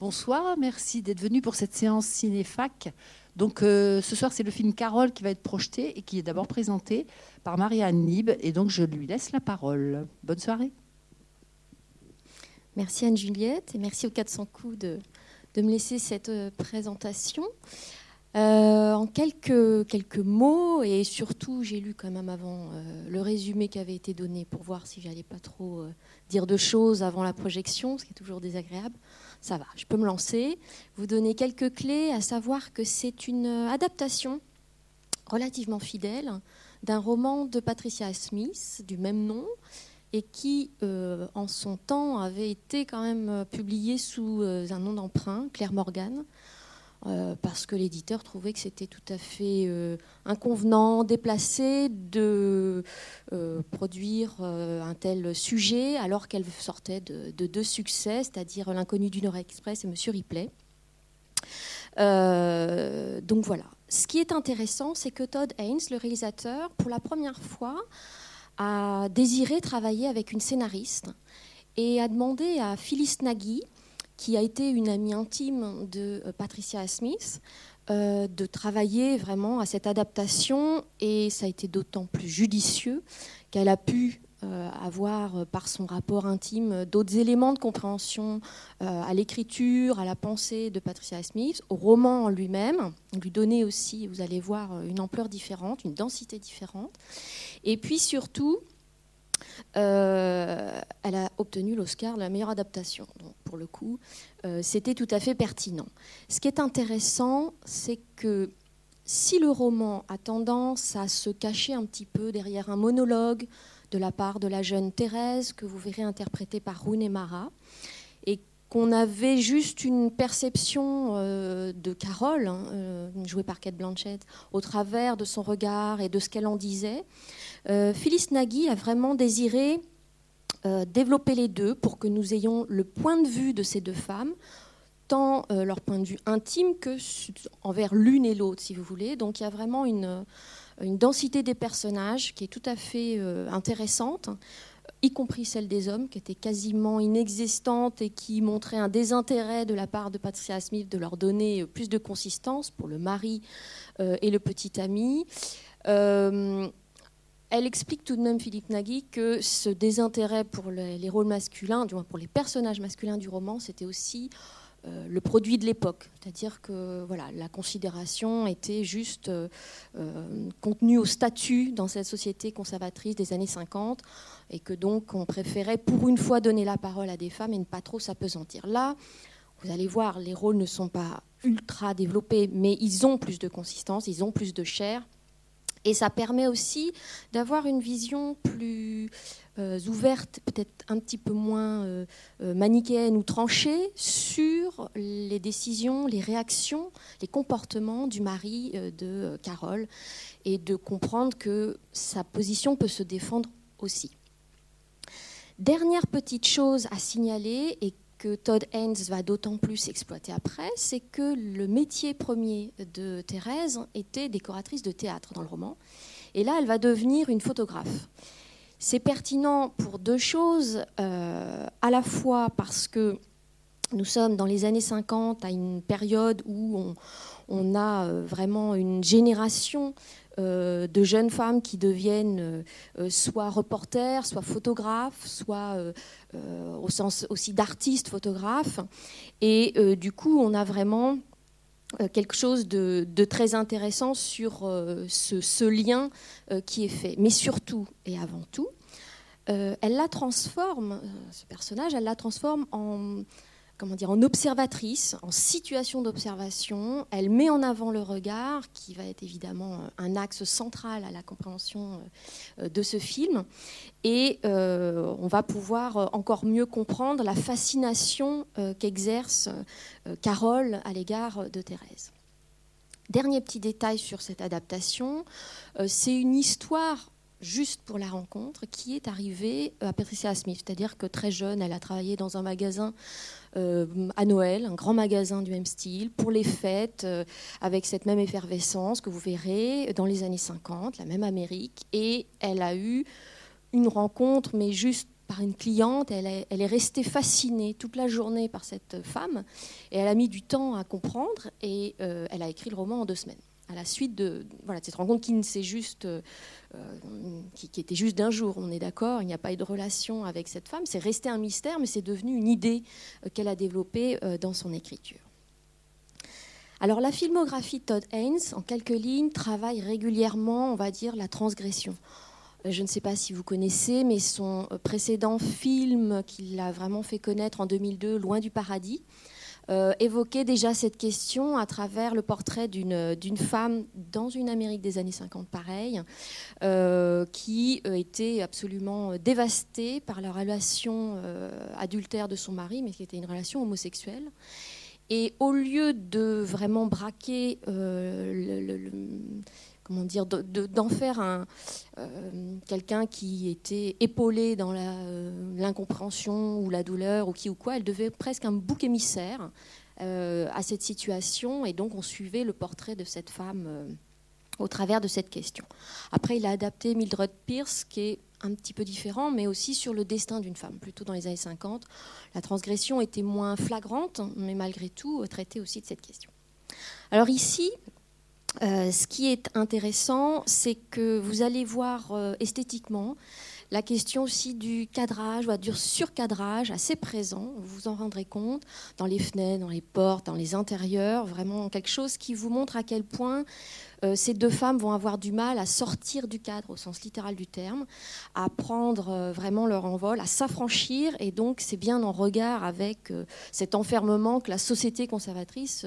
Bonsoir, merci d'être venu pour cette séance Cinéfac. Donc euh, ce soir, c'est le film Carole qui va être projeté et qui est d'abord présenté par Marianne Nib. Et donc je lui laisse la parole. Bonne soirée. Merci Anne-Juliette et merci aux 400 coups de, de me laisser cette euh, présentation. Euh, en quelques, quelques mots, et surtout, j'ai lu quand même avant le résumé qui avait été donné pour voir si j'allais pas trop dire de choses avant la projection, ce qui est toujours désagréable ça va, je peux me lancer. Vous donner quelques clés, à savoir que c'est une adaptation relativement fidèle d'un roman de Patricia Smith du même nom et qui, euh, en son temps, avait été quand même publié sous euh, un nom d'emprunt, Claire Morgan. Euh, parce que l'éditeur trouvait que c'était tout à fait euh, inconvenant, déplacé de euh, produire un tel sujet alors qu'elle sortait de, deux succès, c'est-à-dire L'inconnu du Nord Express et Monsieur Ripley. donc voilà. Ce qui est intéressant, c'est que Todd Haynes, le réalisateur, pour la première fois, a désiré travailler avec une scénariste et a demandé à Phyllis Nagy, qui a été une amie intime de euh, Patricia Smith, euh, de travailler vraiment à cette adaptation et ça a été d'autant plus judicieux qu'elle a pu euh, avoir par son rapport intime d'autres éléments de compréhension à l'écriture, à la pensée de Patricia Smith, au roman en lui-même, lui donner aussi, vous allez voir, une ampleur différente, une densité différente. Et puis surtout, euh, elle a obtenu l'Oscar de la meilleure adaptation. Donc, pour le coup, euh, c'était tout à fait pertinent. Ce qui est intéressant, c'est que si le roman a tendance à se cacher un petit peu derrière un monologue de la part de la jeune Thérèse, que vous verrez interprétée par Rune Mara, qu'on avait juste une perception euh, de Carole, hein, jouée par Kate Blanchett, au travers de son regard et de ce qu'elle en disait, euh, Phyllis Nagy a vraiment désiré euh, développer les deux pour que nous ayons le point de vue de ces deux femmes, tant euh, leur point de vue intime que envers l'une et l'autre, si vous voulez. Donc il y a vraiment une, densité des personnages qui est tout à fait intéressante y compris celle des hommes, qui était quasiment inexistante et qui montrait un désintérêt de la part de Patricia Smith de leur donner plus de consistance pour le mari et le petit ami. Elle explique tout de même, Philippe Nagy, que ce désintérêt pour les, rôles masculins, du moins pour les personnages masculins du roman, c'était aussi euh, le produit de l'époque. C'est-à-dire que voilà, la considération était juste euh, euh, contenue au statut dans cette société conservatrice des années 50 et que donc on préférait pour une fois donner la parole à des femmes et ne pas trop s'apesantir. Là, vous allez voir, les rôles ne sont pas ultra développés, mais ils ont plus de consistance, ils ont plus de chair. Et ça permet aussi d'avoir une vision plus euh, ouverte, peut-être un petit peu moins euh, euh, manichéenne ou tranchée sur les décisions, les réactions, les comportements du mari de Carole et de comprendre que sa position peut se défendre aussi. Dernière petite chose à signaler et que Todd Haynes va d'autant plus exploiter après, c'est que le métier premier de Thérèse était décoratrice de théâtre dans le roman. Et là, elle va devenir une photographe. C'est pertinent pour deux choses, euh, à la fois parce que nous sommes dans les années 50, à une période où on, a euh, vraiment une génération euh, de jeunes femmes qui deviennent euh, soit reporters, soit photographes, soit au sens aussi d'artistes photographes. Et du coup, on a vraiment quelque chose de, très intéressant sur ce, ce, lien qui est fait. Mais surtout et avant tout, elle la transforme, ce personnage, elle la transforme en comment dire, en observatrice, en situation d'observation. Elle met en avant le regard, qui va être évidemment euh, un axe central à la compréhension euh, de ce film. Et euh, on va pouvoir encore mieux comprendre la fascination qu'exerce Carole à l'égard de Thérèse. Dernier petit détail sur cette adaptation, c'est une histoire juste pour la rencontre qui est arrivée à Patricia Smith. C'est-à-dire que très jeune, elle a travaillé dans un magasin euh, à Noël, un grand magasin du même style, pour les fêtes, euh, avec cette même effervescence que vous verrez dans les années 50, la même Amérique. Et elle a eu une rencontre, mais juste par une cliente. Elle est, restée fascinée toute la journée par cette femme et elle a mis du temps à comprendre et elle a écrit le roman en deux semaines à la suite de, voilà, cette rencontre qui, juste, euh, qui, était juste d'un jour, on est d'accord, il n'y a pas eu de relation avec cette femme, c'est resté un mystère, mais c'est devenu une idée euh, qu'elle a développée euh, dans son écriture. Alors la filmographie Todd Haynes, en quelques lignes, travaille régulièrement, on va dire, la transgression. Je ne sais pas si vous connaissez, mais son précédent film qu'il a vraiment fait connaître en 2002, Loin du paradis, euh, évoquait déjà cette question à travers le portrait d'une femme dans une Amérique des années 50 pareil, euh, qui euh, était absolument dévastée par la relation adultère de son mari, mais qui était une relation homosexuelle. Et au lieu de vraiment braquer le, comment dire, d'en faire un, quelqu'un qui était épaulé dans l'incompréhension ou la douleur ou qui ou quoi, elle devait presque un bouc émissaire euh, à cette situation et donc on suivait le portrait de cette femme euh, au travers de cette question. Après, il a adapté Mildred Pierce, qui est un petit peu différent, mais aussi sur le destin d'une femme, plutôt dans les années 50. La transgression était moins flagrante, mais malgré tout, traitait aussi de cette question. Alors ici, euh, ce qui est intéressant, c'est que vous allez voir esthétiquement la question aussi du cadrage, du surcadrage assez présent, vous vous en rendrez compte, dans les fenêtres, dans les portes, dans les intérieurs, vraiment quelque chose qui vous montre à quel point euh, ces deux femmes vont avoir du mal à sortir du cadre au sens littéral du terme, à prendre euh, vraiment leur envol, à s'affranchir, et donc c'est bien en regard avec euh, cet enfermement que la société conservatrice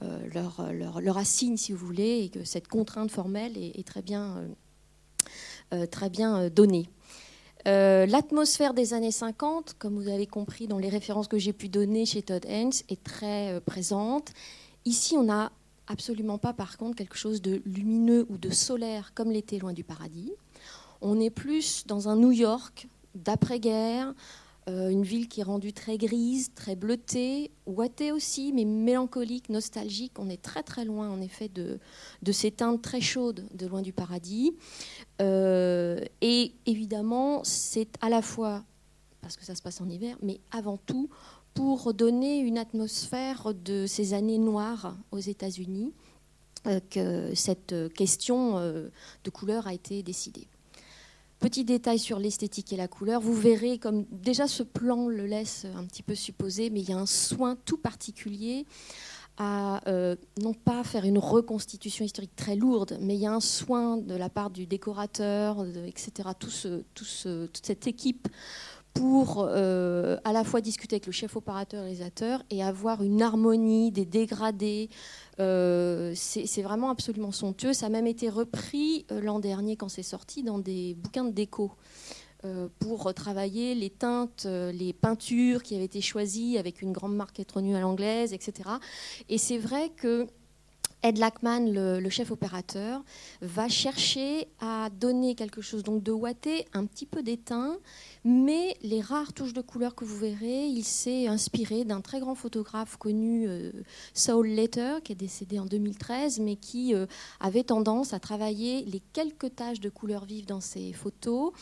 leur, leur, assigne, si vous voulez, et que cette contrainte formelle est, très bien donnée. Euh, l'atmosphère des années 50, comme vous avez compris dans les références que j'ai pu donner chez Todd Haynes, est très euh, présente. Ici, on n'a absolument pas, par contre, quelque chose de lumineux ou de solaire comme l'était Loin du Paradis. On est plus dans un New York d'après-guerre, euh, une ville qui est rendue très grise, très bleutée, ouatée aussi, mais mélancolique, nostalgique. On est très très loin en effet de, ces teintes très chaudes de Loin du Paradis. Et évidemment, c'est à la fois, parce que ça se passe en hiver, mais avant tout pour donner une atmosphère de ces années noires aux États-Unis euh, que cette question de couleur a été décidée. Petit détail sur l'esthétique et la couleur, vous verrez comme déjà ce plan le laisse un petit peu supposer, mais il y a un soin tout particulier à euh, non pas faire une reconstitution historique très lourde, mais il y a un soin de la part du décorateur, etc., tout toute cette équipe pour euh, à la fois discuter avec le chef opérateur réalisateur et avoir une harmonie, des dégradés. Euh, c'est vraiment absolument somptueux. Ça a même été repris l'an dernier quand c'est sorti dans des bouquins de déco pour travailler les teintes, les peintures qui avaient été choisies avec une grande marque électronique à l'anglaise, etc. Et c'est vrai que Ed Lackman, le, chef opérateur, va chercher à donner quelque chose donc de ouaté, un petit peu d'éteint, mais les rares touches de couleur que vous verrez, il s'est inspiré d'un très grand photographe connu, euh, Saul Letter, qui est décédé en 2013, mais qui euh, avait tendance à travailler les quelques taches de couleur vive dans ses photos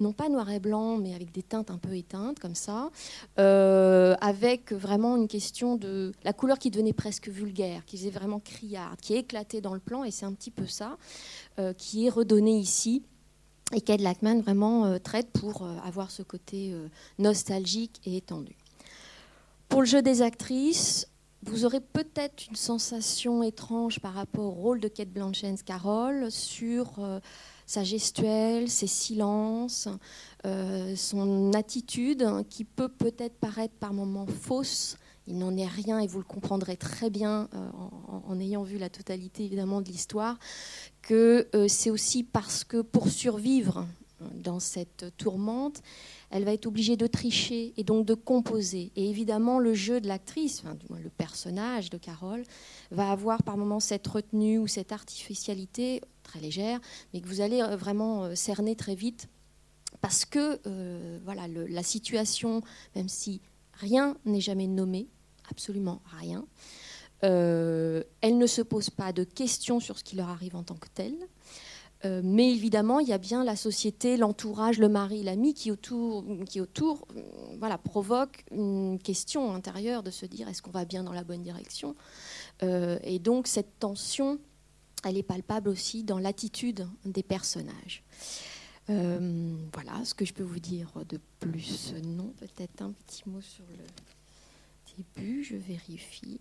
non pas noir et blanc, mais avec des teintes un peu éteintes, comme ça, euh, avec vraiment une question de la couleur qui devenait presque vulgaire, qui faisait vraiment criarde, qui éclatait dans le plan, et c'est un petit peu ça euh, qui est redonné ici. Et qu'Ed Lackman vraiment euh, traite pour avoir ce côté nostalgique et étendu. Pour le jeu des actrices, vous aurez peut-être une sensation étrange par rapport au rôle de Kate Blanchett Carol sur sa gestuelle, ses silences, euh, son attitude qui peut peut-être paraître par moments fausse. Il n'en est rien et vous le comprendrez très bien euh, en, ayant vu la totalité évidemment de l'histoire que euh, c'est aussi parce que pour survivre dans cette tourmente, elle va être obligée de tricher et donc de composer. Et évidemment, le jeu de l'actrice, enfin, du moins le personnage de Carole, va avoir par moments cette retenue ou cette artificialité très légère, mais que vous allez euh, vraiment euh, cerner très vite parce que euh, voilà, la situation, même si rien n'est jamais nommé, absolument rien, elle ne se pose pas de questions sur ce qui leur arrive en tant que tel. Euh, mais évidemment, il y a bien la société, l'entourage, le mari, l'ami qui autour, qui autour euh, voilà, provoque une question intérieure de se dire est-ce qu'on va bien dans la bonne direction? Euh, Et donc cette tension, elle est palpable aussi dans l'attitude des personnages. voilà ce que je peux vous dire de plus? Non, peut-être un petit mot sur le début, je vérifie.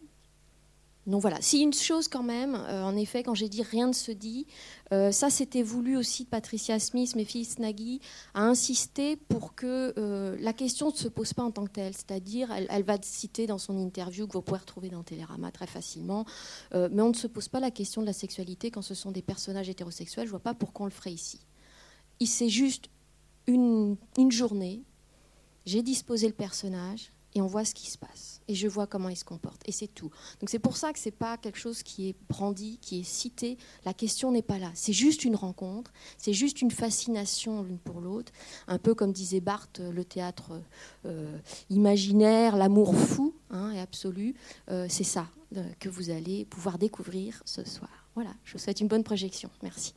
Donc voilà, si une chose quand même, euh, en effet, quand j'ai dit rien ne se dit, euh, ça c'était voulu aussi de Patricia Smith, mais Phyllis Nagy a insisté pour que euh, la question ne se pose pas en tant que telle, c'est-à-dire elle, va citer dans son interview que vous pouvez retrouver dans Télérama très facilement, mais on ne se pose pas la question de la sexualité quand ce sont des personnages hétérosexuels, je vois pas pourquoi on le ferait ici. C'est juste une, une journée, j'ai disposé le personnage, et on voit ce qui se passe. Et je vois comment il se comporte. Et c'est tout. Donc c'est pour ça que ce n'est pas quelque chose qui est brandi, qui est cité. La question n'est pas là. C'est juste une rencontre, c'est juste une fascination l'une pour l'autre. Un peu comme disait Barthes, le théâtre euh, imaginaire, l'amour fou hein, et absolu. Euh, c'est ça euh, que vous allez pouvoir découvrir ce soir. Voilà, je vous souhaite une bonne projection. Merci.